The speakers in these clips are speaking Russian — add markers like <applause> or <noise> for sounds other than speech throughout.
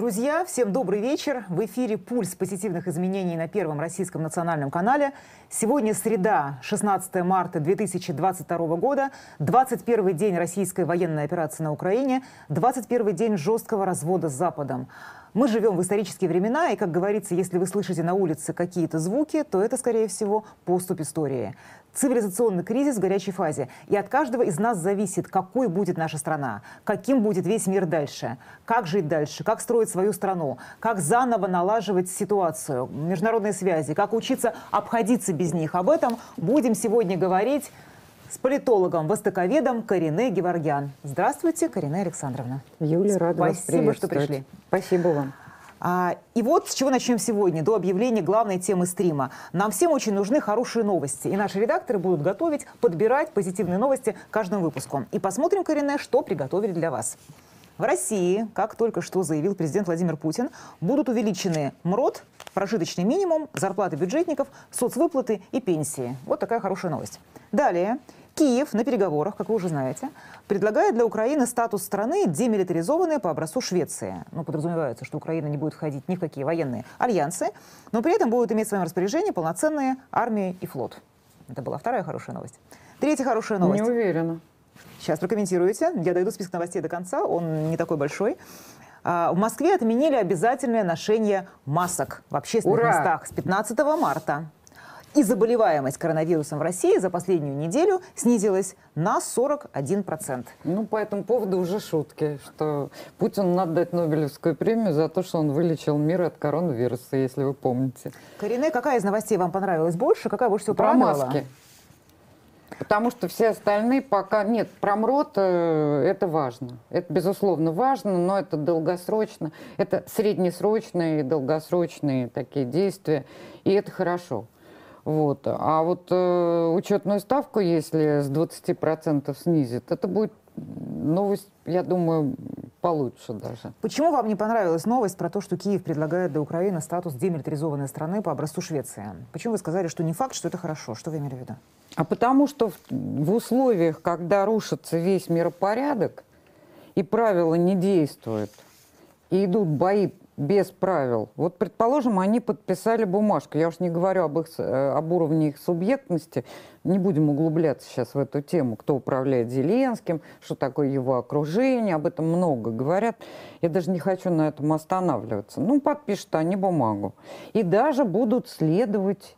Друзья, всем добрый вечер. В эфире «Пульс позитивных изменений» на Первом российском национальном канале. Сегодня среда, 16 марта 2022 года, 21 день российской военной операции на Украине, 21 день жесткого развода с Западом. Мы живем в исторические времена, и, как говорится, если вы слышите на улице какие-то звуки, то это, скорее всего, поступ истории. Цивилизационный кризис в горячей фазе. И от каждого из нас зависит, какой будет наша страна, каким будет весь мир дальше, как жить дальше, как строить свою страну, как заново налаживать ситуацию, международные связи, как учиться обходиться без них. Об этом будем сегодня говорить с политологом, востоковедом Карине Геворгян. Здравствуйте, Карине Александровна. Юлия, рада Спасибо, вас что пришли. Спасибо вам. А, и вот с чего начнем сегодня, до объявления главной темы стрима. Нам всем очень нужны хорошие новости, и наши редакторы будут готовить, подбирать позитивные новости каждому выпуску. И посмотрим, Карине, что приготовили для вас. В России, как только что заявил президент Владимир Путин, будут увеличены МРОД, прожиточный минимум, зарплаты бюджетников, соцвыплаты и пенсии. Вот такая хорошая новость. Далее. Киев на переговорах, как вы уже знаете, предлагает для Украины статус страны, демилитаризованной по образцу Швеции. Ну, подразумевается, что Украина не будет входить ни в какие военные альянсы, но при этом будет иметь в своем распоряжении полноценные армии и флот. Это была вторая хорошая новость. Третья хорошая новость. Не уверена. Сейчас прокомментируете. Я дойду список новостей до конца, он не такой большой. А, в Москве отменили обязательное ношение масок в общественных Ура! местах с 15 марта. И заболеваемость коронавирусом в России за последнюю неделю снизилась на 41%. Ну, по этому поводу уже шутки, что Путину надо дать Нобелевскую премию за то, что он вылечил мир от коронавируса, если вы помните. Карине, какая из новостей вам понравилась больше? Какая больше всего Про порадовала? маски. Потому что все остальные пока... Нет, про МРОД э, это важно. Это, безусловно, важно, но это долгосрочно. Это среднесрочные и долгосрочные такие действия. И это хорошо. Вот. А вот э, учетную ставку, если с 20% снизит, это будет новость, я думаю, получше даже. Почему вам не понравилась новость про то, что Киев предлагает для Украины статус демилитаризованной страны по образцу Швеции? Почему вы сказали, что не факт, что это хорошо? Что вы имели в виду? А потому что в, в условиях, когда рушится весь миропорядок, и правила не действуют, и идут бои без правил. Вот, предположим, они подписали бумажку. Я уж не говорю об, их, э, об уровне их субъектности. Не будем углубляться сейчас в эту тему, кто управляет Зеленским, что такое его окружение. Об этом много говорят. Я даже не хочу на этом останавливаться. Ну, подпишут они бумагу. И даже будут следовать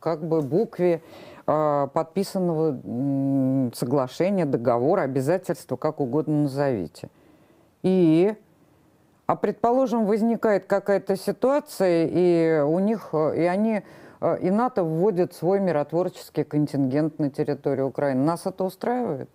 как бы букве э, подписанного соглашения, договора, обязательства, как угодно назовите. И, а предположим, возникает какая-то ситуация, и у них, э, и они, э, и НАТО вводит свой миротворческий контингент на территорию Украины. Нас это устраивает?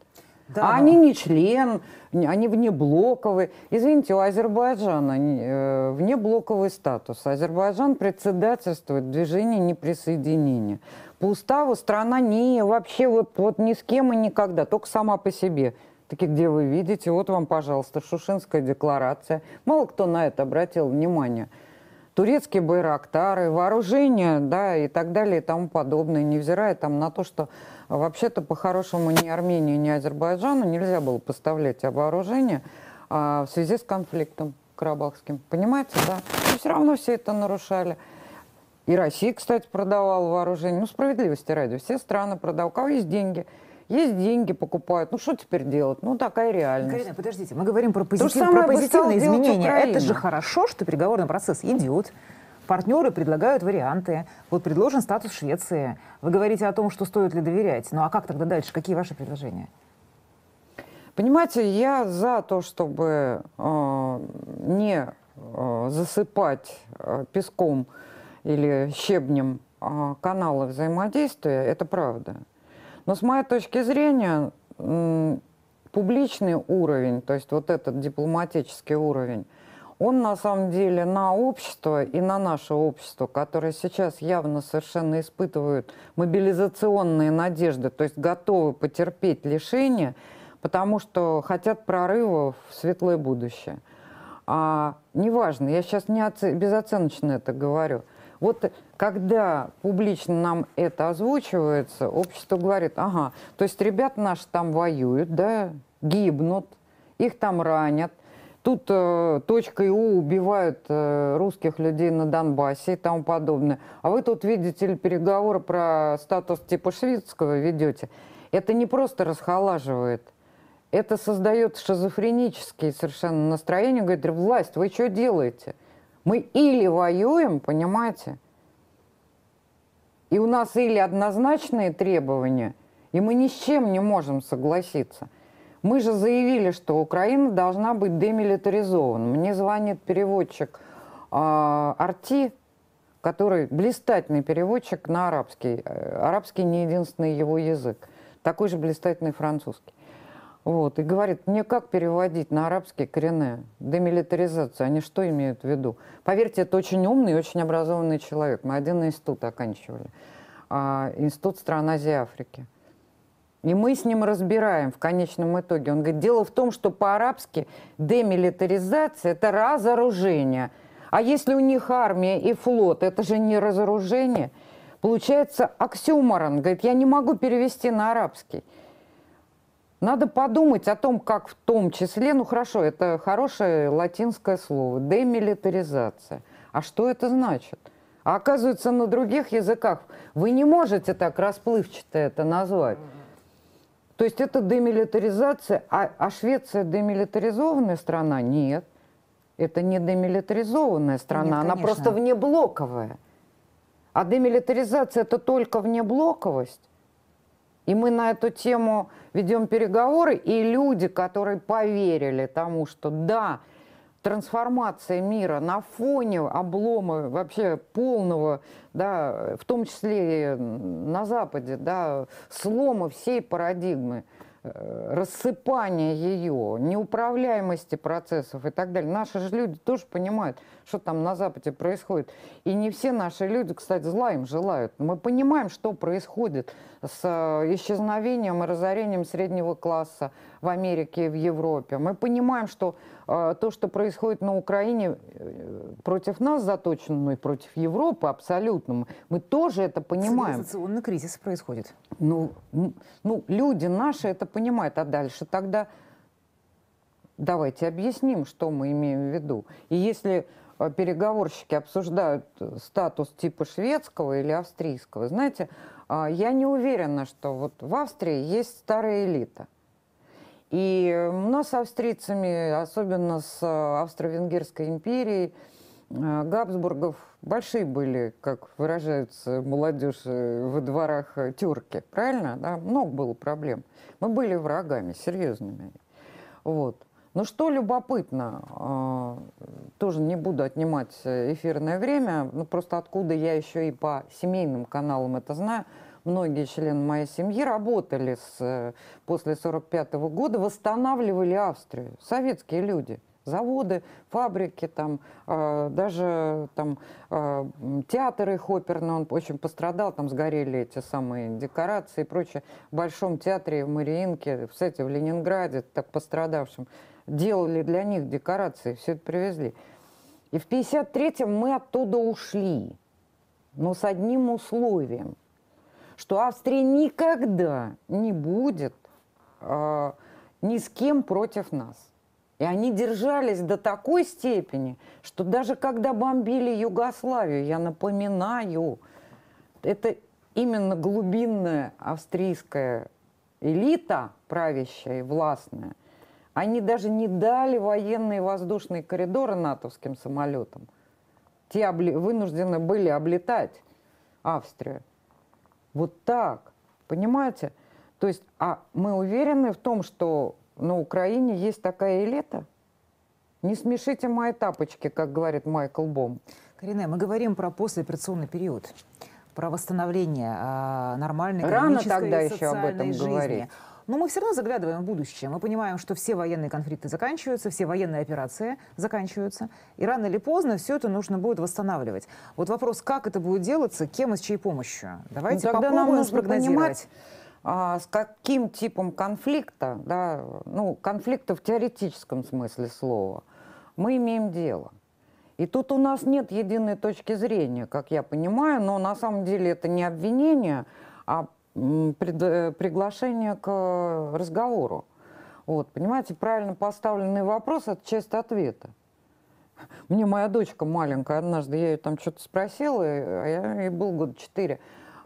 Да, а но- они не член, они внеблоковые. Извините, у Азербайджана э, внеблоковый статус. Азербайджан председательствует в движении неприсоединения. По уставу страна не вообще вот, вот ни с кем и никогда, только сама по себе. Таки, где вы видите, вот вам, пожалуйста, Шушинская декларация. Мало кто на это обратил внимание. Турецкие байрактары, вооружение, да, и так далее, и тому подобное, невзирая там на то, что вообще-то по-хорошему ни Армении, ни Азербайджану нельзя было поставлять вооружение а, в связи с конфликтом карабахским. Понимаете, да? Но все равно все это нарушали. И Россия, кстати, продавала вооружение. Ну, справедливости ради. Все страны продавали. У кого есть деньги? Есть деньги, покупают. Ну, что теперь делать? Ну, такая реальность. Карина, подождите, мы говорим про, позитив- про позитивные изменения. Это же хорошо, что переговорный процесс идет. Партнеры предлагают варианты. Вот предложен статус Швеции. Вы говорите о том, что стоит ли доверять. Ну а как тогда дальше? Какие ваши предложения? Понимаете, я за то, чтобы э, не э, засыпать э, песком или щебнем э, каналы взаимодействия, это правда. Но с моей точки зрения, публичный уровень, то есть вот этот дипломатический уровень, он на самом деле на общество и на наше общество, которое сейчас явно совершенно испытывают мобилизационные надежды, то есть готовы потерпеть лишение, потому что хотят прорыва в светлое будущее. А, неважно, я сейчас не оце- безоценочно это говорю. Вот когда публично нам это озвучивается, общество говорит, ага, то есть ребята наши там воюют, да, гибнут, их там ранят. тут э, точкой У убивают э, русских людей на Донбассе и тому подобное. А вы тут видите ли переговоры про статус типа шведского ведете. Это не просто расхолаживает, это создает шизофренические совершенно настроения. Говорит, власть, вы что делаете? Мы или воюем, понимаете, и у нас или однозначные требования, и мы ни с чем не можем согласиться. Мы же заявили, что Украина должна быть демилитаризована. Мне звонит переводчик э, Арти, который блистательный переводчик на арабский. Э, арабский не единственный его язык. Такой же блистательный французский. Вот, и говорит, мне как переводить на арабский корене? Демилитаризацию. Они что имеют в виду? Поверьте, это очень умный и очень образованный человек. Мы один институт оканчивали. А, институт стран Азии и Африки. И мы с ним разбираем в конечном итоге. Он говорит, дело в том, что по-арабски демилитаризация – это разоружение. А если у них армия и флот, это же не разоружение. Получается оксюморон. Говорит, я не могу перевести на арабский. Надо подумать о том, как в том числе, ну хорошо, это хорошее латинское слово, демилитаризация. А что это значит? А оказывается, на других языках вы не можете так расплывчато это назвать. То есть это демилитаризация, а, а Швеция демилитаризованная страна? Нет. Это не демилитаризованная страна, Нет, она просто внеблоковая. А демилитаризация это только внеблоковость. И мы на эту тему ведем переговоры, и люди, которые поверили тому, что да, трансформация мира на фоне облома вообще полного, да, в том числе на Западе, да, слома всей парадигмы – рассыпания ее, неуправляемости процессов и так далее. Наши же люди тоже понимают, что там на Западе происходит. И не все наши люди, кстати, зла им желают. Мы понимаем, что происходит с э, исчезновением и разорением среднего класса в Америке и в Европе. Мы понимаем, что э, то, что происходит на Украине э, против нас заточено, ну и против Европы абсолютно, мы тоже это понимаем. Цивилизационный кризис происходит. Ну, ну, люди наши это понимают, а дальше тогда давайте объясним, что мы имеем в виду. И если э, переговорщики обсуждают статус типа шведского или австрийского, знаете, я не уверена, что вот в Австрии есть старая элита – и у нас с австрийцами, особенно с э, Австро-Венгерской империей, э, Габсбургов большие были, как выражаются молодежь э, во дворах тюрки, правильно? Да? Много было проблем. Мы были врагами, серьезными. Вот. Но что любопытно, тоже не буду отнимать эфирное время, ну просто откуда я еще и по семейным каналам это знаю – многие члены моей семьи работали с, э, после 1945 года, восстанавливали Австрию. Советские люди. Заводы, фабрики, там, э, даже там, э, театр их оперный, он очень пострадал, там сгорели эти самые декорации и прочее. В Большом театре в Мариинке, кстати, в Ленинграде, так пострадавшим, делали для них декорации, все это привезли. И в 1953-м мы оттуда ушли, но с одним условием – что Австрия никогда не будет э, ни с кем против нас. И они держались до такой степени, что даже когда бомбили Югославию, я напоминаю, это именно глубинная австрийская элита, правящая и властная, они даже не дали военные воздушные коридоры натовским самолетам. Те обли- вынуждены были облетать Австрию. Вот так. Понимаете? То есть, а мы уверены в том, что на Украине есть такая элита? Не смешите мои тапочки, как говорит Майкл Бом. Карине, мы говорим про послеоперационный период, про восстановление а, нормальной Рано тогда еще об этом жизни. говорить. Но мы все равно заглядываем в будущее. Мы понимаем, что все военные конфликты заканчиваются, все военные операции заканчиваются. И рано или поздно все это нужно будет восстанавливать. Вот вопрос, как это будет делаться, кем и с чьей помощью? Давайте ну, Тогда попробуем нам нужно понимать, а, с каким типом конфликта, да, ну, конфликта в теоретическом смысле слова, мы имеем дело. И тут у нас нет единой точки зрения, как я понимаю, но на самом деле это не обвинение, а пред, приглашение к разговору. Вот, понимаете, правильно поставленный вопрос – это часть ответа. Мне моя дочка маленькая, однажды я ее там что-то спросила, а я, ей был год четыре.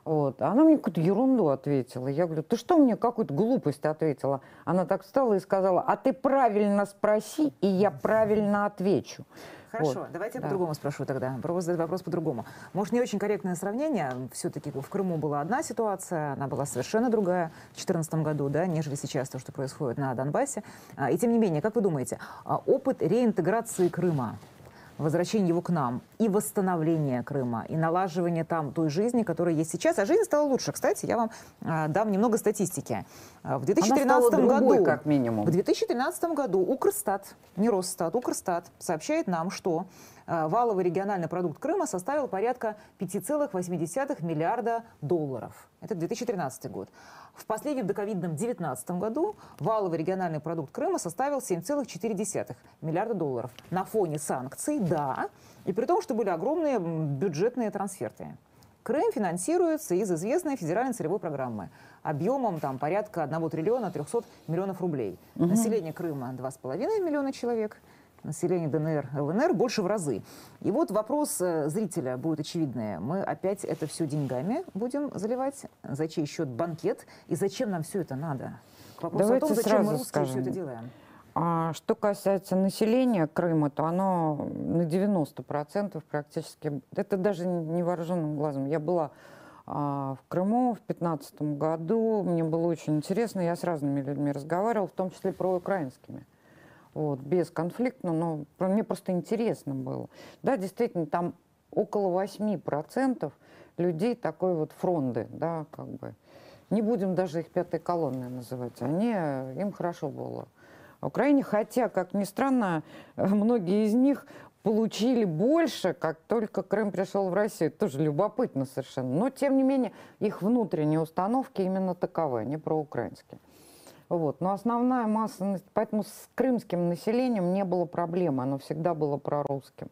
Вот. А она мне какую-то ерунду ответила. Я говорю, ты что мне какую-то глупость ответила? Она так встала и сказала, а ты правильно спроси, и я правильно отвечу. Хорошо, вот. давайте я да. по-другому спрошу тогда. Пробую задать вопрос по-другому. Может, не очень корректное сравнение. Все-таки в Крыму была одна ситуация, она была совершенно другая в 2014 году, да, нежели сейчас то, что происходит на Донбассе. А, и тем не менее, как вы думаете, а, опыт реинтеграции Крыма возвращение его к нам, и восстановление Крыма, и налаживание там той жизни, которая есть сейчас. А жизнь стала лучше. Кстати, я вам э, дам немного статистики. А, в 2013 другой, году, как минимум. В 2013 году Укрстат, не Росстат, Укрстат сообщает нам, что э, валовый региональный продукт Крыма составил порядка 5,8 миллиарда долларов. Это 2013 год. В последнем доковидном 2019 году валовый региональный продукт Крыма составил 7,4 миллиарда долларов. На фоне санкций, да, и при том, что были огромные бюджетные трансферты. Крым финансируется из известной федеральной целевой программы объемом там, порядка 1 триллиона 300 миллионов рублей. Угу. Население Крыма 2,5 миллиона человек – населения ДНР, ЛНР больше в разы. И вот вопрос э, зрителя будет очевидный. Мы опять это все деньгами будем заливать? За чей счет банкет? И зачем нам все это надо? К вопросу Давайте о том, зачем мы русские скажем. все это делаем. А что касается населения Крыма, то оно на 90% практически, это даже невооруженным глазом. Я была а, в Крыму в 2015 году, мне было очень интересно, я с разными людьми разговаривала, в том числе про украинскими вот, бесконфликтно, но мне просто интересно было. Да, действительно, там около 8% людей такой вот фронды, да, как бы. Не будем даже их пятой колонной называть. Они, им хорошо было в Украине, хотя, как ни странно, многие из них получили больше, как только Крым пришел в Россию. Тоже любопытно совершенно. Но, тем не менее, их внутренние установки именно таковы, они проукраинские. Вот. Но основная масса, поэтому с крымским населением не было проблем, оно всегда было прорусским.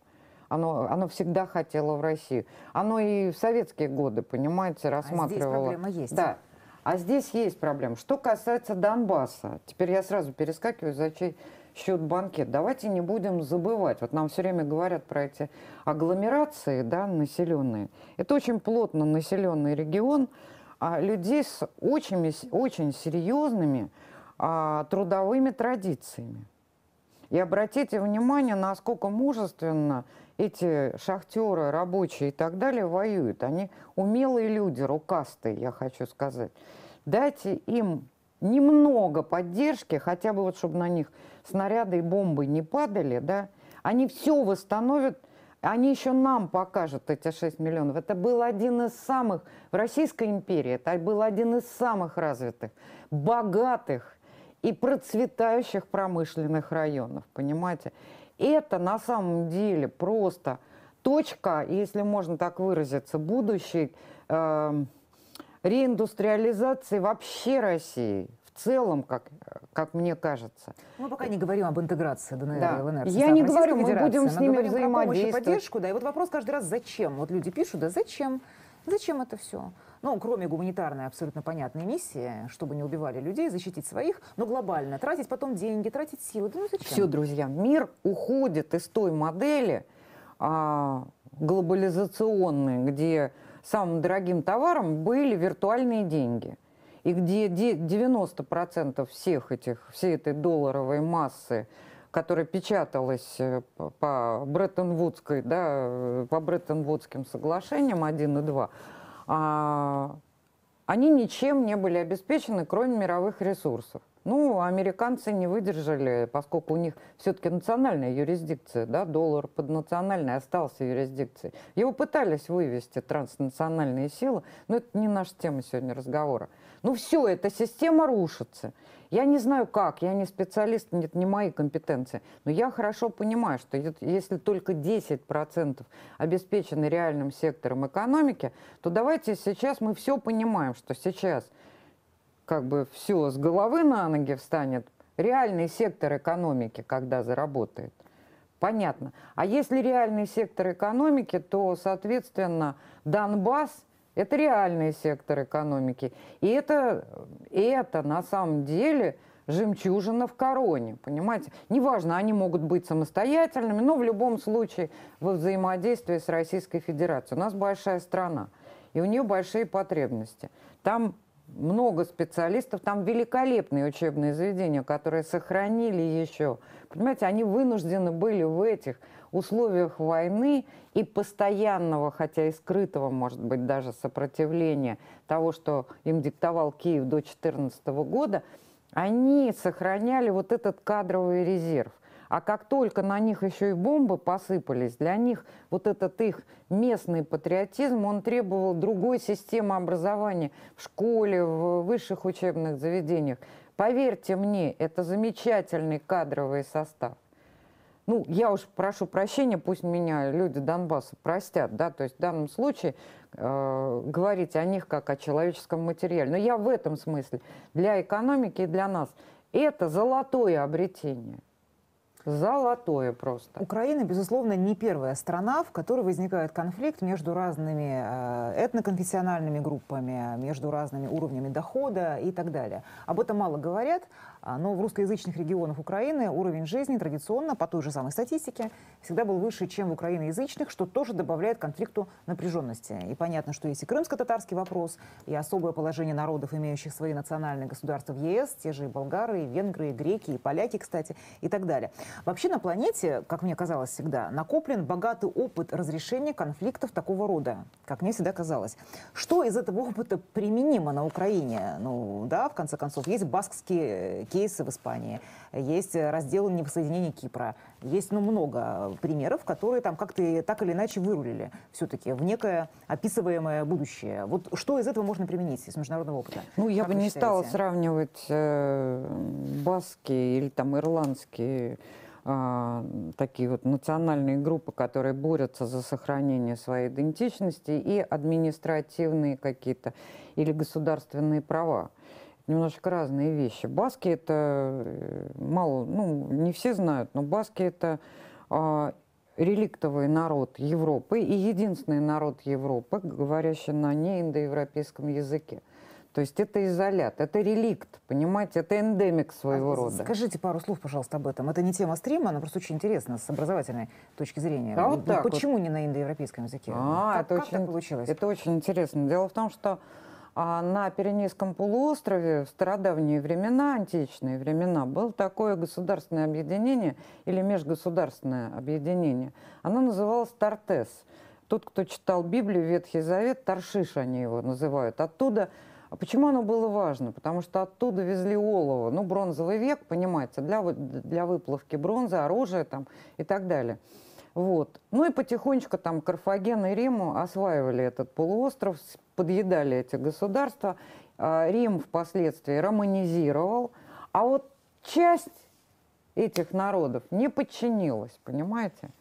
Оно, оно всегда хотело в Россию. Оно и в советские годы, понимаете, рассматривало. А здесь проблема есть. Да. А здесь есть проблема. Что касается Донбасса, теперь я сразу перескакиваю за чей счет банкет. Давайте не будем забывать. Вот нам все время говорят про эти агломерации да, населенные. Это очень плотно населенный регион, а людей с очень, очень серьезными а, трудовыми традициями. И обратите внимание, насколько мужественно эти шахтеры, рабочие и так далее воюют. Они умелые люди, рукастые, я хочу сказать. Дайте им немного поддержки, хотя бы вот чтобы на них снаряды и бомбы не падали, да, они все восстановят, они еще нам покажут эти 6 миллионов. Это был один из самых, в Российской империи, это был один из самых развитых, богатых и процветающих промышленных районов, понимаете? Это на самом деле просто точка, если можно так выразиться, будущей э, реиндустриализации вообще России в целом, как, как мне кажется. Мы пока не говорим об интеграции ДНР да. и ЛНР. Я не говорю, мы будем с ними взаимодействовать. поддержку, да. И вот вопрос каждый раз, зачем? Вот люди пишут, да зачем? Зачем это все? Ну, кроме гуманитарной абсолютно понятной миссии, чтобы не убивали людей, защитить своих, но глобально тратить потом деньги, тратить силы. Да ну зачем? Все, друзья, мир уходит из той модели а, глобализационной, где самым дорогим товаром были виртуальные деньги. И где 90% всех этих, всей этой долларовой массы, которая печаталась э, по Бреттон-Вудской, да, э, по Бреттон-Вудским соглашениям 1 и 2, а, они ничем не были обеспечены, кроме мировых ресурсов. Ну, американцы не выдержали, поскольку у них все-таки национальная юрисдикция, да, доллар поднациональный остался юрисдикцией. Его пытались вывести транснациональные силы, но это не наша тема сегодня разговора. Ну все, эта система рушится. Я не знаю как, я не специалист, нет, не мои компетенции, но я хорошо понимаю, что если только 10% обеспечены реальным сектором экономики, то давайте сейчас мы все понимаем, что сейчас как бы все с головы на ноги встанет, реальный сектор экономики, когда заработает. Понятно. А если реальный сектор экономики, то, соответственно, Донбасс – это реальный сектор экономики. И это, это на самом деле жемчужина в короне, понимаете? Неважно, они могут быть самостоятельными, но в любом случае во взаимодействии с Российской Федерацией. У нас большая страна, и у нее большие потребности. Там много специалистов, там великолепные учебные заведения, которые сохранили еще. Понимаете, они вынуждены были в этих условиях войны и постоянного, хотя и скрытого, может быть, даже сопротивления того, что им диктовал Киев до 2014 года, они сохраняли вот этот кадровый резерв. А как только на них еще и бомбы посыпались, для них вот этот их местный патриотизм, он требовал другой системы образования в школе, в высших учебных заведениях. Поверьте мне, это замечательный кадровый состав. Ну, я уж прошу прощения, пусть меня люди Донбасса простят, да, то есть в данном случае э, говорить о них как о человеческом материале. Но я в этом смысле для экономики и для нас это золотое обретение. Золотое просто. Украина, безусловно, не первая страна, в которой возникает конфликт между разными э, этноконфессиональными группами, между разными уровнями дохода и так далее. Об этом мало говорят, но в русскоязычных регионах Украины уровень жизни традиционно, по той же самой статистике, всегда был выше, чем в украиноязычных, что тоже добавляет конфликту напряженности. И понятно, что есть и крымско-татарский вопрос, и особое положение народов, имеющих свои национальные государства в ЕС, те же и болгары, и венгры, и греки, и поляки, кстати, и так далее. Вообще на планете, как мне казалось всегда, накоплен богатый опыт разрешения конфликтов такого рода, как мне всегда казалось. Что из этого опыта применимо на Украине? Ну, да, в конце концов, есть баскские кейсы в Испании, есть раздел неприсоединения Кипра, есть ну, много примеров, которые там как-то так или иначе вырулили все-таки в некое описываемое будущее. Вот что из этого можно применить из международного опыта? Ну, я как бы не считаете? стала сравнивать э, баски или там ирландские э, такие вот национальные группы, которые борются за сохранение своей идентичности и административные какие-то или государственные права немножко разные вещи. Баски это э, мало, ну, не все знают, но баски это э, реликтовый народ Европы и единственный народ Европы, говорящий на неиндоевропейском языке. То есть это изолят, это реликт, понимаете, это эндемик своего А рода. Скажите пару слов, пожалуйста, об этом. Это не тема стрима, она просто очень интересна с образовательной точки зрения. А вот так вот. Почему не на индоевропейском языке? А, как, это как очень, так получилось? Это очень интересно. Дело в том, что а, на Пиренейском полуострове в стародавние времена, античные времена, было такое государственное объединение или межгосударственное объединение. Оно называлось Тартес. Тот, кто читал Библию, Ветхий Завет, Таршиш они его называют. Оттуда а почему оно было важно? Потому что оттуда везли олово, ну, бронзовый век, понимаете, для, для выплавки бронзы, оружия там и так далее. Вот. Ну и потихонечку там Карфаген и Рим осваивали этот полуостров, подъедали эти государства. А, Рим впоследствии романизировал, а вот часть этих народов не подчинилась, понимаете?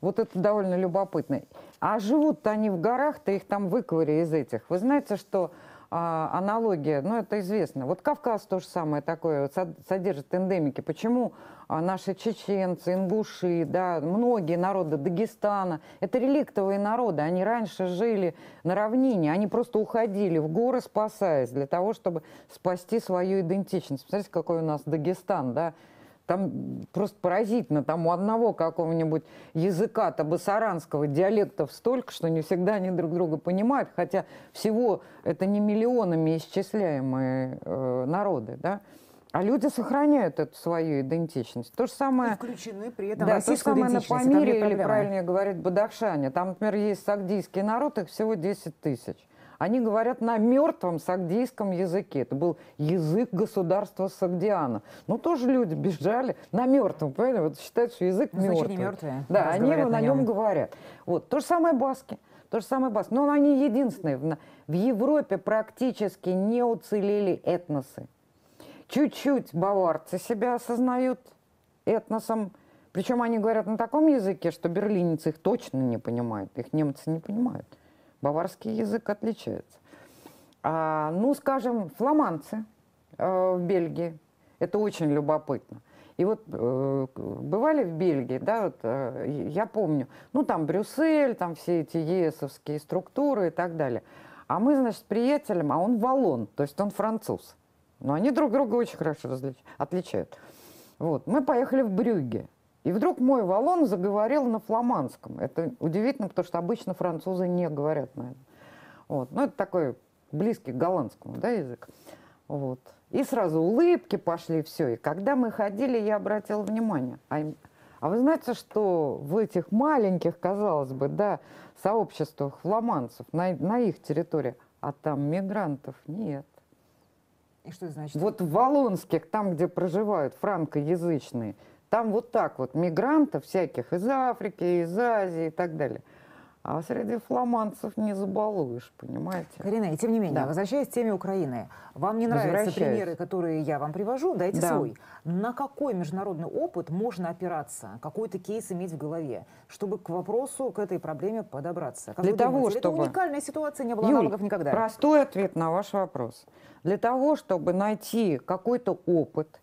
Вот это довольно любопытно. А живут они в горах-то, их там выковырили из этих. Вы знаете, что аналогия, ну это известно. Вот Кавказ то же самое такое, содержит эндемики. Почему а, наши чеченцы, ингуши, да, многие народы Дагестана, это реликтовые народы, они раньше жили на равнине, они просто уходили в горы, спасаясь, для того, чтобы спасти свою идентичность. Посмотрите, какой у нас Дагестан, да, там просто поразительно, там у одного какого-нибудь языка табасаранского диалектов столько, что не всегда они друг друга понимают, хотя всего это не миллионами исчисляемые э, народы, да. А люди сохраняют эту свою идентичность. То же И самое, включены при этом да, то же самое на. И Памире, или правильнее говорить, Бадахшане. Там, например, есть сагдийский народ, их всего 10 тысяч. Они говорят на мертвом сагдийском языке. Это был язык государства Сагдиана. Ну, тоже люди бежали на мертвом, понимаете? Вот считают, что язык Ну, значит, мертвый. не мертвые, Да, они на на нем говорят. Вот. То же самое баски. То же самое баски. Но они единственные. В Европе практически не уцелели этносы. Чуть-чуть баварцы себя осознают этносом. Причем они говорят на таком языке, что берлинец их точно не понимает. Их немцы не понимают. Баварский язык отличается. А, ну, скажем, фламандцы э, в Бельгии. Это очень любопытно. И вот э, бывали в Бельгии, да, вот, э, я помню, ну там Брюссель, там все эти ЕСовские структуры и так далее. А мы, значит, с приятелем, а он валон, то есть он француз. Но они друг друга очень хорошо различ... отличают. Вот. Мы поехали в Брюгге. И вдруг мой валон заговорил на фламандском. Это удивительно, потому что обычно французы не говорят на этом. Вот. Ну, это такой близкий к голландскому да, язык. Вот. И сразу улыбки пошли, все. И когда мы ходили, я обратила внимание. А, а вы знаете, что в этих маленьких, казалось бы, да, сообществах фламандцев на, на их территории, а там мигрантов нет. И что это значит? Вот в Волонских, там, где проживают франкоязычные, там вот так вот мигрантов всяких из Африки, из Азии и так далее – а среди фламандцев не забалуешь, понимаете? Карина, и тем не менее, да. возвращаясь к теме Украины, вам не нравятся примеры, которые я вам привожу? Дайте да. свой. На какой международный опыт можно опираться, какой-то кейс иметь в голове, чтобы к вопросу, к этой проблеме подобраться? Как Для того, думаете, чтобы... Это уникальная ситуация, не было Юль, аналогов никогда. простой ответ на ваш вопрос. Для того, чтобы найти какой-то опыт,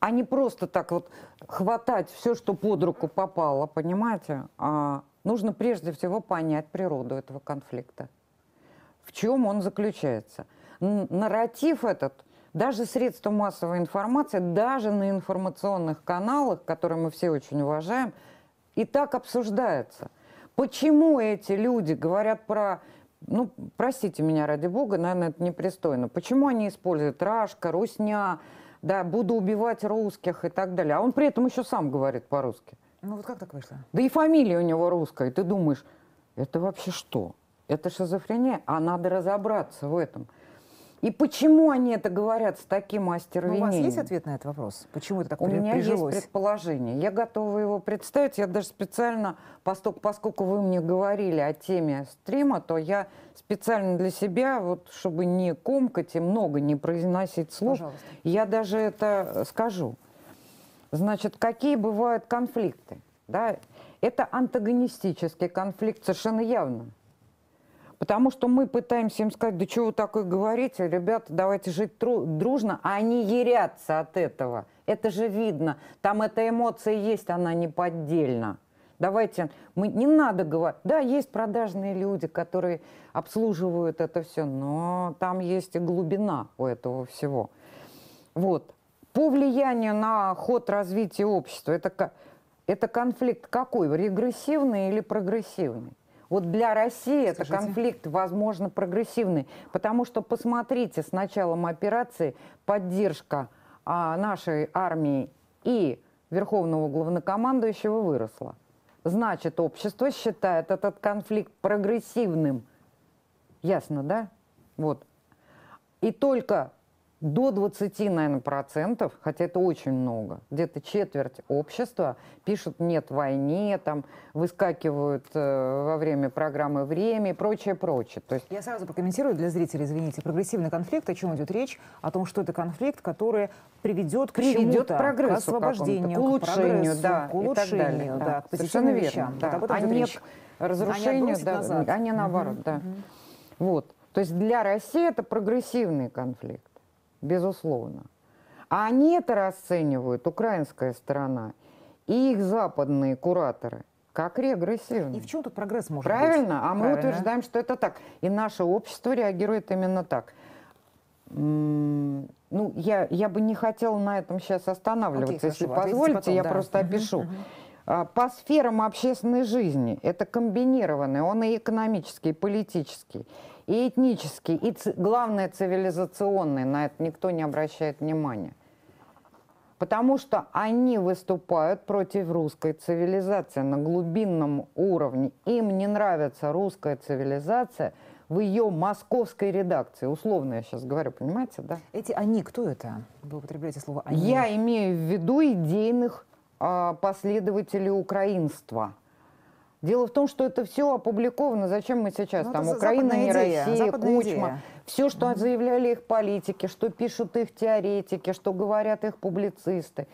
а не просто так вот хватать все, что под руку попало, понимаете, а нужно прежде всего понять природу этого конфликта. В чем он заключается? Нарратив этот, даже средства массовой информации, даже на информационных каналах, которые мы все очень уважаем, и так обсуждается. Почему эти люди говорят про ну, простите меня, ради бога, наверное, это непристойно. Почему они используют рашка, русня, да, буду убивать русских и так далее. А он при этом еще сам говорит по-русски. Ну вот как так вышло? Да и фамилия у него русская. И ты думаешь, это вообще что? Это шизофрения, а надо разобраться в этом. И почему они это говорят с таким остервенением? Ну, у вас есть ответ на этот вопрос? Почему это так У меня прижилось? есть предположение. Я готова его представить. Я даже специально, поскольку, поскольку вы мне говорили о теме стрима, то я специально для себя, вот, чтобы не комкать и много не произносить слов, Пожалуйста. я даже это скажу. Значит, какие бывают конфликты? Да? Это антагонистический конфликт совершенно явно. Потому что мы пытаемся им сказать, да чего вы такое говорите, ребята, давайте жить дружно, а они ерятся от этого. Это же видно. Там эта эмоция есть, она не поддельна. Давайте, мы, не надо говорить. Да, есть продажные люди, которые обслуживают это все, но там есть и глубина у этого всего. Вот. По влиянию на ход развития общества, это, это конфликт какой? Регрессивный или прогрессивный? Вот для России Скажите. это конфликт, возможно, прогрессивный, потому что посмотрите, с началом операции поддержка а, нашей армии и верховного главнокомандующего выросла. Значит, общество считает этот конфликт прогрессивным. Ясно, да? Вот. И только до 20, наверное, процентов, хотя это очень много, где-то четверть общества пишут «нет войне», там выскакивают э, во время программы «Время» и прочее, прочее. То есть... Я сразу прокомментирую для зрителей, извините. Прогрессивный конфликт, о чем идет речь? О том, что это конфликт, который приведет к приведет к прогрессу, к освобождению, к улучшению, к да, к улучшению, да, да, к позитивным вещам. Да. Вот об этом а не к разрушению, а да, назад. а не наоборот, угу, да. Угу. Вот. То есть для России это прогрессивный конфликт безусловно. А они это расценивают, украинская сторона, и их западные кураторы, как регрессивный. И в чем тут прогресс может Правильно? быть? Правильно, а мы утверждаем, что это так. И наше общество реагирует именно так. Ну, я, я бы не хотела на этом сейчас останавливаться. Окей, Если хорошо, позволите, потом, я да. просто опишу. По сферам общественной жизни это комбинированный, он и экономический, и политический и этнический, и главное цивилизационный, на это никто не обращает внимания. Потому что они выступают против русской цивилизации на глубинном уровне. Им не нравится русская цивилизация в ее московской редакции. Условно я сейчас говорю, понимаете, да? Эти «они» кто это? Вы употребляете слово «они». Я имею в виду идейных э, последователей украинства – Дело в том, что это все опубликовано. Зачем мы сейчас ну, там Украина не идея, Россия, Кучма, идея. все, что mm-hmm. заявляли их политики, что пишут их теоретики, что говорят их публицисты.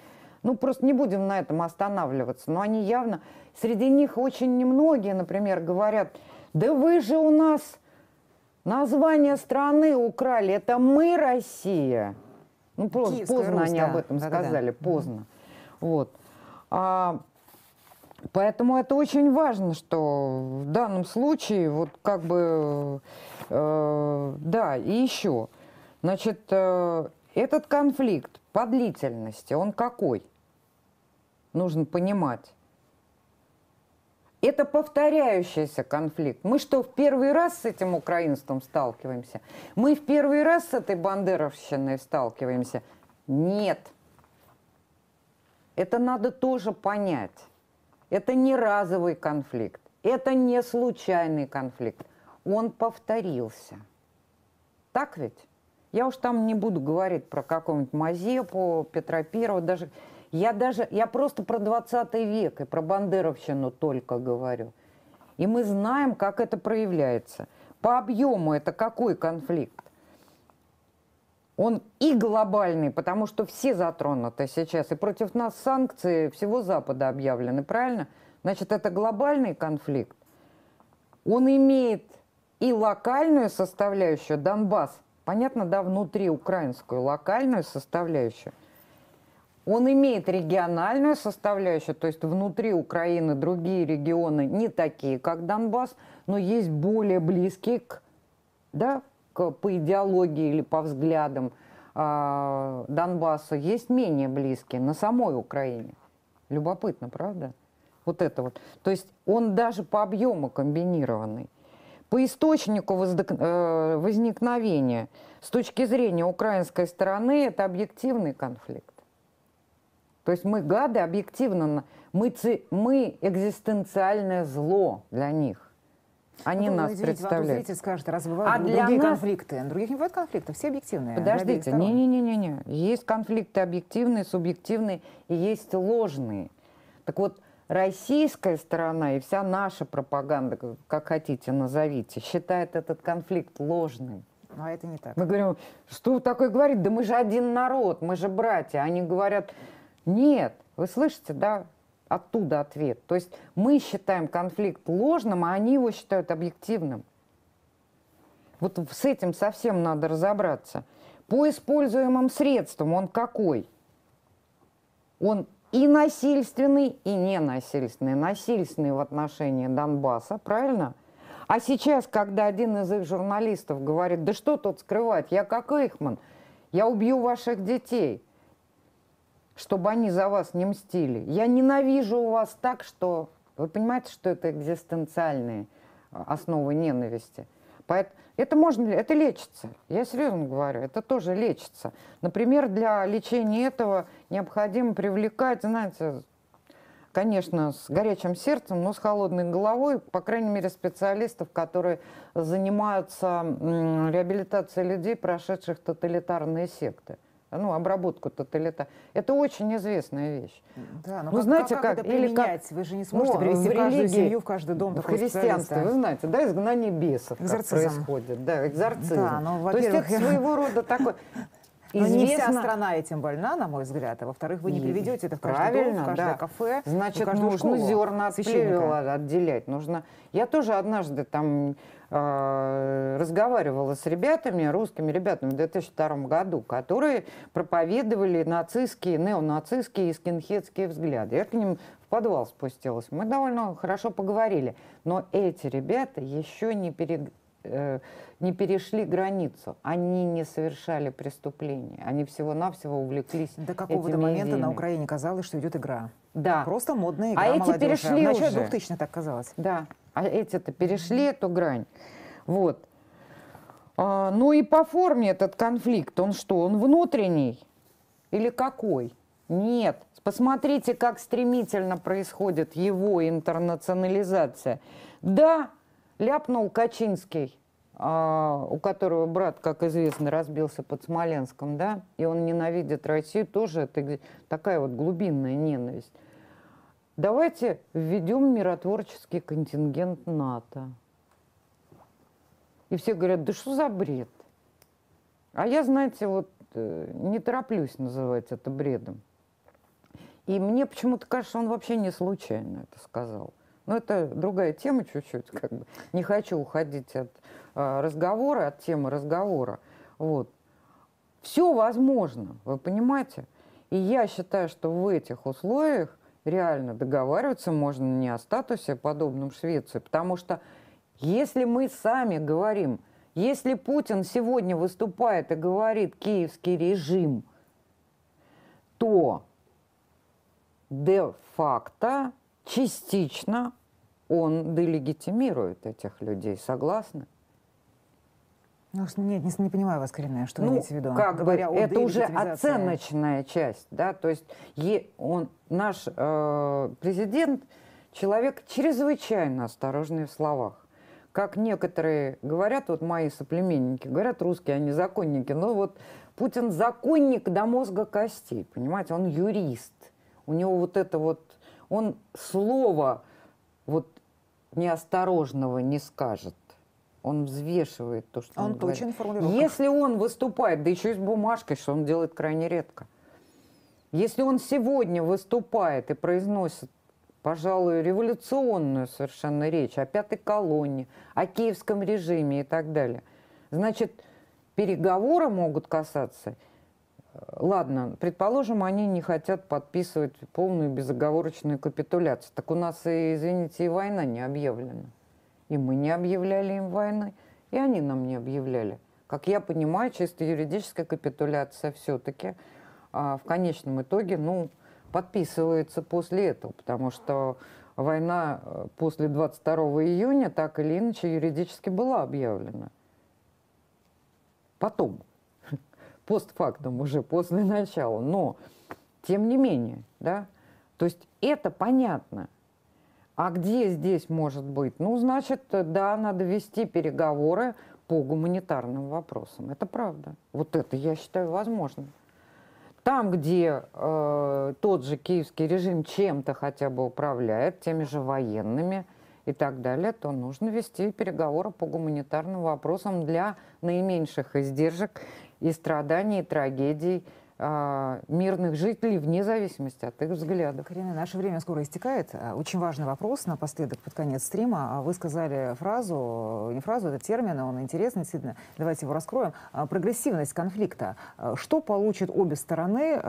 Ну, просто не будем на этом останавливаться. Но они явно, среди них очень немногие, например, говорят, да вы же у нас название страны украли, это мы Россия. Ну, просто Киевская поздно Русь, они да. об этом да, сказали, да, да. поздно. Mm-hmm. Вот. А, Поэтому это очень важно, что в данном случае, вот как бы, э, да, и еще, значит, э, этот конфликт по длительности, он какой? Нужно понимать. Это повторяющийся конфликт. Мы что, в первый раз с этим украинством сталкиваемся? Мы в первый раз с этой бандеровщиной сталкиваемся? Нет. Это надо тоже понять. Это не разовый конфликт. Это не случайный конфликт. Он повторился. Так ведь? Я уж там не буду говорить про какого-нибудь Мазепу, Петра Первого, даже я даже, я просто про 20 век и про бандеровщину только говорю. И мы знаем, как это проявляется. По объему это какой конфликт? Он и глобальный, потому что все затронуты сейчас, и против нас санкции всего Запада объявлены, правильно? Значит, это глобальный конфликт. Он имеет и локальную составляющую, Донбасс, понятно, да, внутри украинскую локальную составляющую – он имеет региональную составляющую, то есть внутри Украины другие регионы не такие, как Донбасс, но есть более близкие к, да, по идеологии или по взглядам э, Донбасса, есть менее близкие на самой Украине. Любопытно, правда? Вот это вот. То есть он даже по объему комбинированный. По источнику э, возникновения с точки зрения украинской стороны это объективный конфликт. То есть мы гады объективно, мы, мы экзистенциальное зло для них. Они ну, нас извините, представляют. Вам зритель скажет, раз бывают а другие нас... конфликты. Других не бывает конфликтов, все объективные. Подождите, не-не-не-не. Есть конфликты объективные, субъективные и есть ложные. Так вот, российская сторона и вся наша пропаганда, как хотите назовите, считает этот конфликт ложным. А это не так. Мы говорим, что вы такое говорите? Да мы же один народ, мы же братья. Они говорят, нет, вы слышите, да, оттуда ответ. То есть мы считаем конфликт ложным, а они его считают объективным. Вот с этим совсем надо разобраться. По используемым средствам он какой? Он и насильственный, и ненасильственный. Насильственный в отношении Донбасса, правильно? А сейчас, когда один из их журналистов говорит, да что тут скрывать, я как Эйхман, я убью ваших детей – чтобы они за вас не мстили. Я ненавижу вас так, что... Вы понимаете, что это экзистенциальные а, основы ненависти. Поэтому это можно, это лечится. Я серьезно говорю, это тоже лечится. Например, для лечения этого необходимо привлекать, знаете, конечно, с горячим сердцем, но с холодной головой, по крайней мере, специалистов, которые занимаются реабилитацией людей, прошедших тоталитарные секты ну, обработку тоталита. Это очень известная вещь. Да, но ну, как, знаете, как, как это или как, Вы же не сможете ну, привести в, в каждую семью, в каждый дом в христианстве, вы знаете, да, изгнание бесов происходит. Да, экзорцизм. Да, но, То есть это своего рода такой... <laughs> Но не вся страна этим больна, на мой взгляд. А во-вторых, вы не приведете это в каждый Правильно, дом, в каждое да. кафе, Значит, нужно школу. зерна от плевела отделять. Нужно... Я тоже однажды там разговаривала с ребятами, русскими ребятами в 2002 году, которые проповедовали нацистские, неонацистские и скинхедские взгляды. Я к ним в подвал спустилась. Мы довольно хорошо поговорили. Но эти ребята еще не перед э, не перешли границу, они не совершали преступления, они всего-навсего увлеклись До какого-то момента идеями. на Украине казалось, что идет игра. Да. Просто модная игра А эти перешли В начале 2000 так казалось. Да. А эти-то перешли эту грань. Вот. А, ну и по форме этот конфликт, он что, он внутренний или какой? Нет. Посмотрите, как стремительно происходит его интернационализация. Да, ляпнул Качинский, а, у которого брат, как известно, разбился под Смоленском, да, и он ненавидит Россию, тоже это такая вот глубинная ненависть. Давайте введем миротворческий контингент НАТО. И все говорят, да что за бред? А я, знаете, вот э, не тороплюсь называть это бредом. И мне почему-то кажется, он вообще не случайно это сказал. Но это другая тема чуть-чуть, как бы. Не хочу уходить от э, разговора, от темы разговора. Вот. Все возможно, вы понимаете? И я считаю, что в этих условиях реально договариваться можно не о статусе, подобном Швеции, потому что если мы сами говорим, Если Путин сегодня выступает и говорит киевский режим, то де-факто частично он делегитимирует этих людей. Согласны? Ну, нет, не, не понимаю вас, Коренная, что ну, вы имеете в виду? Как Говоря бы, это уже оценочная часть, да, то есть е, он, наш э, президент человек чрезвычайно осторожный в словах. Как некоторые говорят, вот мои соплеменники, говорят русские, они законники, но вот Путин законник до мозга костей, понимаете, он юрист. У него вот это вот, он слово вот неосторожного не скажет он взвешивает то, что он, он точен говорит. Если он выступает, да еще и с бумажкой, что он делает крайне редко. Если он сегодня выступает и произносит, пожалуй, революционную совершенно речь о пятой колонне, о киевском режиме и так далее, значит, переговоры могут касаться Ладно, предположим, они не хотят подписывать полную безоговорочную капитуляцию. Так у нас, извините, и война не объявлена. И мы не объявляли им войны, и они нам не объявляли. Как я понимаю, чисто юридическая капитуляция все-таки а, в конечном итоге ну, подписывается после этого, потому что война э, после 22 июня так или иначе юридически была объявлена. Потом, <laughs> постфактум уже, после начала. Но, тем не менее, да, то есть это понятно – а где здесь может быть? Ну, значит, да, надо вести переговоры по гуманитарным вопросам. Это правда. Вот это, я считаю, возможно. Там, где э, тот же киевский режим чем-то хотя бы управляет, теми же военными и так далее, то нужно вести переговоры по гуманитарным вопросам для наименьших издержек и страданий, и трагедий мирных жителей вне зависимости от их взглядов. Карина, наше время скоро истекает. А, очень важный вопрос напоследок, под конец стрима. А вы сказали фразу, не фразу, это термин, он интересный, действительно. Давайте его раскроем. Прогрессивность конфликта. Что получат обе стороны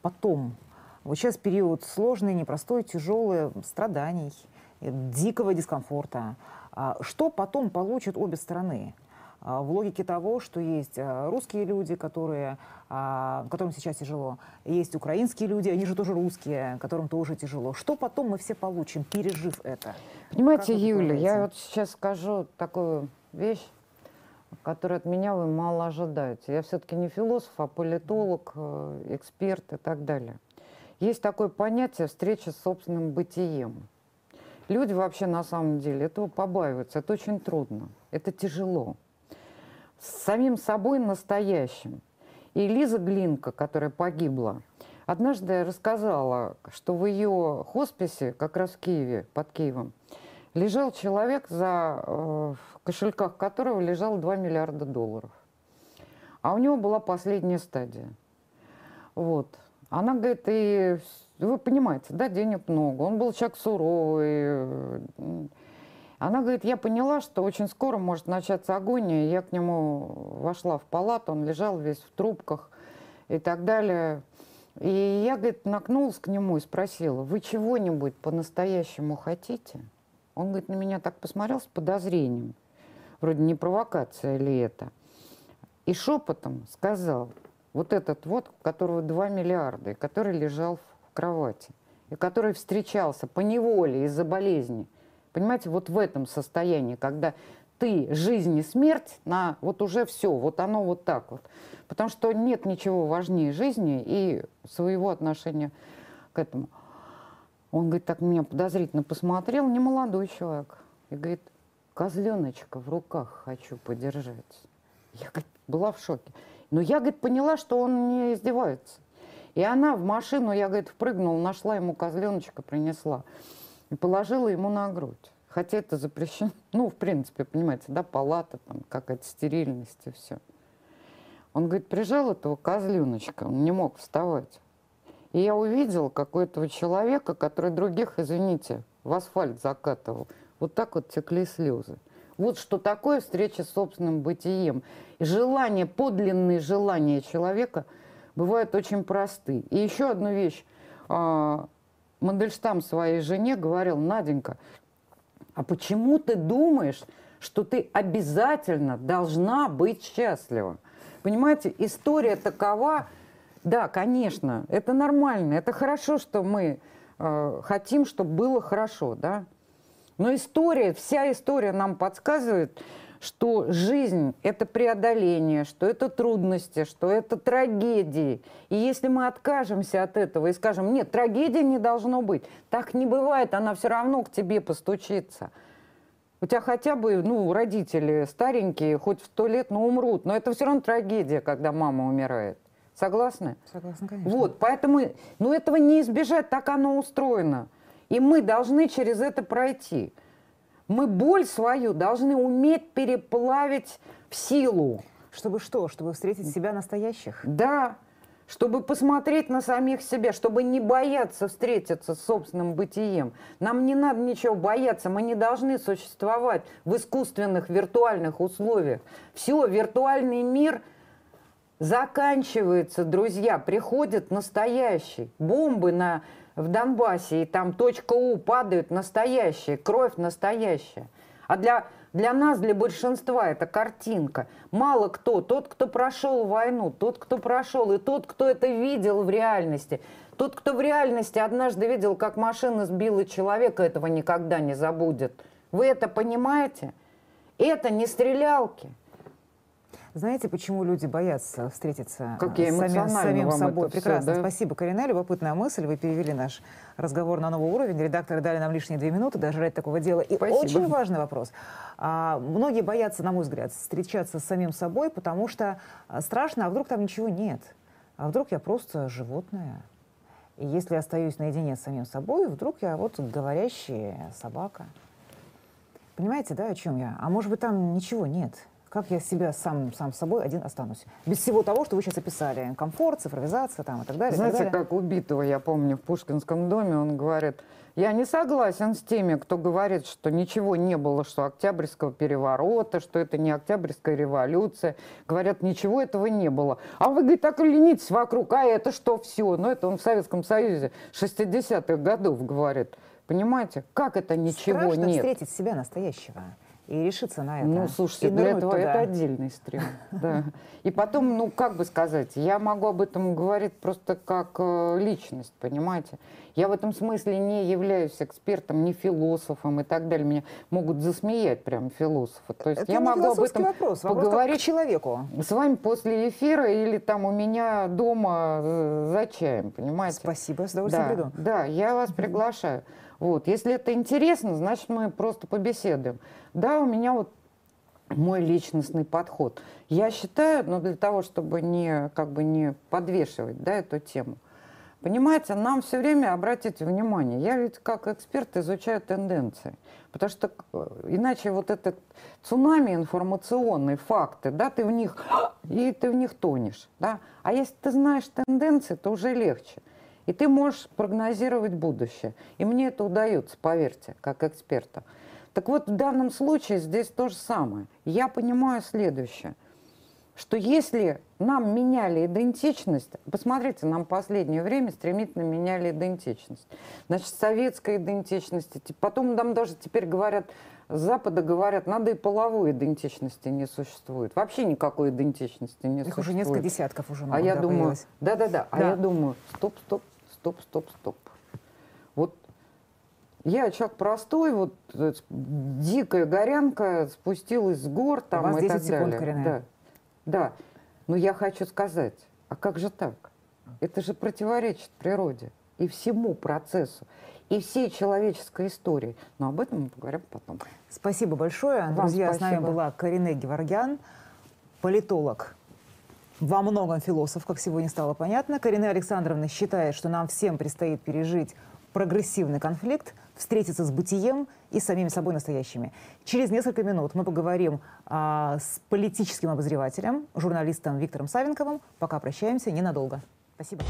потом? Вот сейчас период сложный, непростой, тяжелый, страданий, дикого дискомфорта. Что потом получат обе стороны? А, в логике того, что есть а, русские люди, которые, а, которым сейчас тяжело, есть украинские люди, они же тоже русские, которым тоже тяжело. Что потом мы все получим, пережив это? Понимаете, Юля, я вот сейчас скажу такую вещь, которую от меня вы мало ожидаете. Я все-таки не философ, а политолог, э, эксперт и так далее. Есть такое понятие встреча с собственным бытием. Люди вообще на самом деле этого побаиваются. Это очень трудно, это тяжело с самим собой настоящим. И Лиза Глинка, которая погибла, однажды рассказала, что в ее хосписе, как раз в Киеве, под Киевом, лежал человек, за, э, в кошельках которого лежало 2 миллиарда долларов. А у него была последняя стадия. Вот. Она говорит, и вы понимаете, да, денег много. Он был человек суровый, она говорит, я поняла, что очень скоро может начаться агония. Я к нему вошла в палату, он лежал весь в трубках и так далее. И я, говорит, накнулась к нему и спросила, вы чего-нибудь по-настоящему хотите? Он, говорит, на меня так посмотрел с подозрением. Вроде не провокация ли это. И шепотом сказал, вот этот вот, у которого 2 миллиарда, и который лежал в кровати, и который встречался по неволе из-за болезни – Понимаете, вот в этом состоянии, когда ты, жизнь и смерть, на вот уже все, вот оно вот так вот. Потому что нет ничего важнее жизни и своего отношения к этому. Он, говорит, так меня подозрительно посмотрел, не молодой человек. И говорит, козленочка в руках хочу подержать. Я, говорит, была в шоке. Но я, говорит, поняла, что он не издевается. И она в машину, я, говорит, впрыгнула, нашла ему козленочка, принесла и положила ему на грудь. Хотя это запрещено. <laughs> Ну, в принципе, понимаете, да, палата, там, какая-то стерильность и все. Он, говорит, прижал этого козленочка, он не мог вставать. И я увидел какого-то человека, который других, извините, в асфальт закатывал. Вот так вот текли слезы. Вот что такое встреча с собственным бытием. И желание, подлинные желания человека бывают очень просты. И еще одну вещь. А, Мандельштам своей жене говорил, Наденька, а почему ты думаешь, что ты обязательно должна быть счастлива. Понимаете, история такова, да, конечно, это нормально, это хорошо, что мы э, хотим, чтобы было хорошо, да. Но история, вся история нам подсказывает, что жизнь – это преодоление, что это трудности, что это трагедии. И если мы откажемся от этого и скажем, нет, трагедии не должно быть, так не бывает, она все равно к тебе постучится. У тебя хотя бы, ну, родители старенькие, хоть в сто лет, но умрут. Но это все равно трагедия, когда мама умирает. Согласны? Согласна, конечно. Вот, поэтому, ну, этого не избежать, так оно устроено. И мы должны через это пройти. Мы боль свою должны уметь переплавить в силу. Чтобы что? Чтобы встретить себя настоящих? Да, чтобы посмотреть на самих себя, чтобы не бояться встретиться с собственным бытием. Нам не надо ничего бояться, мы не должны существовать в искусственных виртуальных условиях. Все, виртуальный мир заканчивается, друзья, приходит настоящий. Бомбы на в Донбассе, и там точка У падают настоящие, кровь настоящая. А для, для нас, для большинства, это картинка. Мало кто, тот, кто прошел войну, тот, кто прошел, и тот, кто это видел в реальности. Тот, кто в реальности однажды видел, как машина сбила человека, этого никогда не забудет. Вы это понимаете? Это не стрелялки. Знаете, почему люди боятся встретиться как я с самим, с самим собой? Прекрасно. Все, да? Спасибо, Карина. Любопытная мысль. Вы перевели наш разговор на новый уровень. Редакторы дали нам лишние две минуты даже ради такого дела. И Спасибо. очень важный вопрос. А, многие боятся, на мой взгляд, встречаться с самим собой, потому что а, страшно, а вдруг там ничего нет? А вдруг я просто животное? И если я остаюсь наедине с самим собой, вдруг я вот говорящая собака. Понимаете, да, о чем я? А может быть, там ничего нет? Как я себя сам, сам собой один останусь. Без всего того, что вы сейчас описали. Комфорт, цифровизация там, и так далее. Знаете, так далее. как убитого, я помню, в Пушкинском доме он говорит, я не согласен с теми, кто говорит, что ничего не было, что Октябрьского переворота, что это не Октябрьская революция. Говорят, ничего этого не было. А вы, говорит, так ленитесь вокруг, а это что все? Ну, это он в Советском Союзе 60-х годов говорит. Понимаете, как это ничего Страшно нет? встретить себя настоящего и решиться на это. Ну, слушайте, для этого туда. это отдельный стрим. <laughs> Да. И потом, ну, как бы сказать, я могу об этом говорить просто как э, личность, понимаете? Я в этом смысле не являюсь экспертом, не философом и так далее. Меня могут засмеять прям философы. То есть это я могу об этом вопрос, поговорить к человеку. С вами после эфира или там у меня дома за чаем, понимаете? Спасибо, с удовольствием да, приду. Да, я вас приглашаю. Вот. Если это интересно, значит, мы просто побеседуем. Да, у меня вот мой личностный подход. Я считаю, но для того, чтобы не, как бы не подвешивать да, эту тему, понимаете, нам все время, обратите внимание, я ведь как эксперт изучаю тенденции, потому что э, иначе вот этот цунами информационные факты, да, ты в них, и ты в них тонешь, да, а если ты знаешь тенденции, то уже легче. И ты можешь прогнозировать будущее. И мне это удается, поверьте, как эксперта. Так вот, в данном случае здесь то же самое. Я понимаю следующее, что если нам меняли идентичность, посмотрите, нам в последнее время стремительно меняли идентичность. Значит, советская идентичность, потом нам даже теперь говорят, с Запада говорят, надо и половой идентичности не существует. Вообще никакой идентичности не Их существует. уже несколько десятков уже А я думаю, да-да-да, а я думаю, стоп, стоп, стоп, стоп. Вот я человек простой, вот э, дикая горянка спустилась с гор там У вас и 10 так секунд, далее. Да, да. Но я хочу сказать, а как же так? Это же противоречит природе и всему процессу, и всей человеческой истории. Но об этом мы поговорим потом. Спасибо большое. Вам Друзья, спасибо. с нами была Карине Геворгян, политолог, во многом философ, как сегодня стало понятно. Карина Александровна считает, что нам всем предстоит пережить прогрессивный конфликт, встретиться с бытием и самими собой настоящими. Через несколько минут мы поговорим а, с политическим обозревателем, журналистом Виктором Савенковым. Пока прощаемся ненадолго. Спасибо.